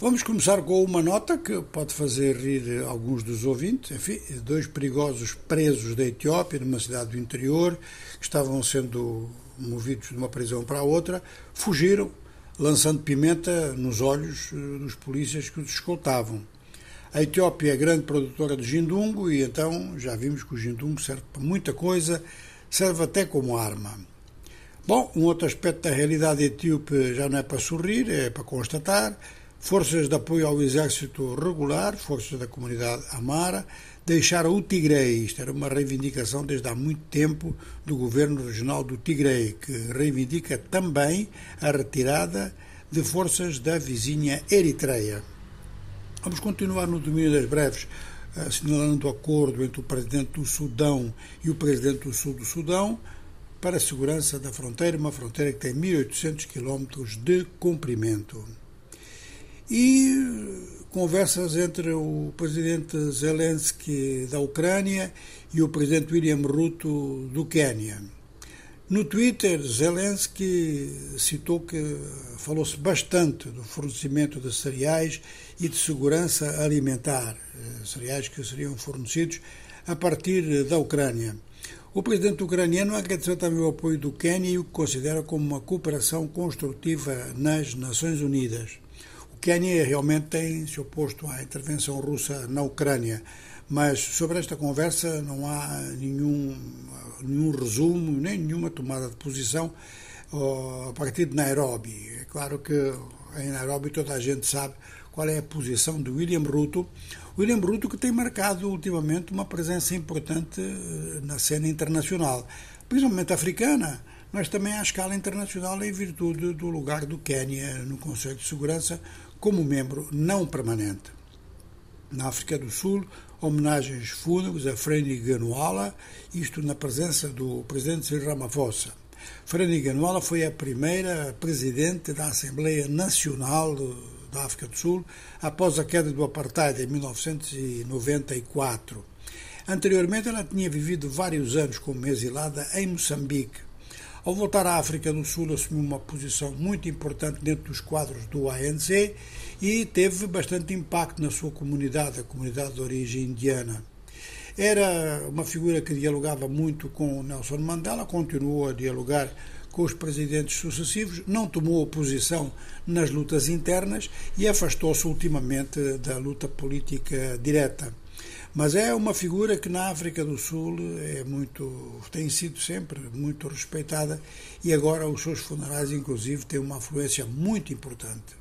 Vamos começar com uma nota que pode fazer rir alguns dos ouvintes. Enfim, dois perigosos presos da Etiópia, numa cidade do interior, que estavam sendo movidos de uma prisão para a outra, fugiram, lançando pimenta nos olhos eh, dos polícias que os escoltavam. A Etiópia é grande produtora de gindungo e então já vimos que o gindungo serve para muita coisa, serve até como arma. Bom, um outro aspecto da realidade etíope já não é para sorrir, é para constatar forças de apoio ao exército regular, forças da comunidade amara, deixaram o Tigre. Isto era uma reivindicação desde há muito tempo do governo regional do Tigre, que reivindica também a retirada de forças da vizinha Eritreia. Vamos continuar no domínio das breves, assinalando o acordo entre o presidente do Sudão e o presidente do Sul do Sudão para a segurança da fronteira, uma fronteira que tem 1.800 quilómetros de comprimento e conversas entre o presidente Zelensky da Ucrânia e o presidente William Ruto do Quênia. No Twitter, Zelensky citou que falou-se bastante do fornecimento de cereais e de segurança alimentar, eh, cereais que seriam fornecidos a partir da Ucrânia. O presidente ucraniano agradeceu também o apoio do Quênia e o que considera como uma cooperação construtiva nas Nações Unidas. Quênia realmente tem se oposto à intervenção russa na Ucrânia, mas sobre esta conversa não há nenhum, nenhum resumo, nem nenhuma tomada de posição a partir de Nairobi. É claro que em Nairobi toda a gente sabe qual é a posição de William Ruto. William Ruto que tem marcado ultimamente uma presença importante eh, na cena internacional, principalmente africana, mas também à escala internacional em virtude do lugar do Quênia no Conselho de Segurança como membro não permanente. Na África do Sul, homenagens fúnebres a Freni Ganuala, isto na presença do presidente Cyril Ramaphosa. Freni Ganuala foi a primeira presidente da Assembleia Nacional da África do Sul após a queda do apartheid em 1994. Anteriormente, ela tinha vivido vários anos como exilada em Moçambique. Ao voltar à África do Sul, assumiu uma posição muito importante dentro dos quadros do ANC e teve bastante impacto na sua comunidade, a comunidade de origem indiana. Era uma figura que dialogava muito com Nelson Mandela, continuou a dialogar com os presidentes sucessivos, não tomou oposição nas lutas internas e afastou-se ultimamente da luta política direta. Mas é uma figura que na África do Sul é muito, tem sido sempre muito respeitada e agora os seus funerais, inclusive, têm uma afluência muito importante.